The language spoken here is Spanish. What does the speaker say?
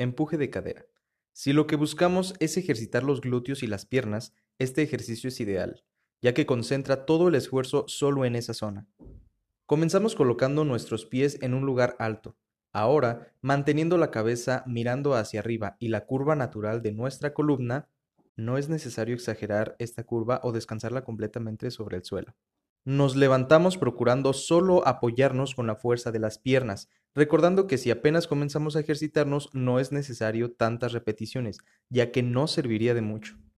Empuje de cadera. Si lo que buscamos es ejercitar los glúteos y las piernas, este ejercicio es ideal, ya que concentra todo el esfuerzo solo en esa zona. Comenzamos colocando nuestros pies en un lugar alto. Ahora, manteniendo la cabeza mirando hacia arriba y la curva natural de nuestra columna, no es necesario exagerar esta curva o descansarla completamente sobre el suelo. Nos levantamos procurando solo apoyarnos con la fuerza de las piernas, recordando que si apenas comenzamos a ejercitarnos no es necesario tantas repeticiones, ya que no serviría de mucho.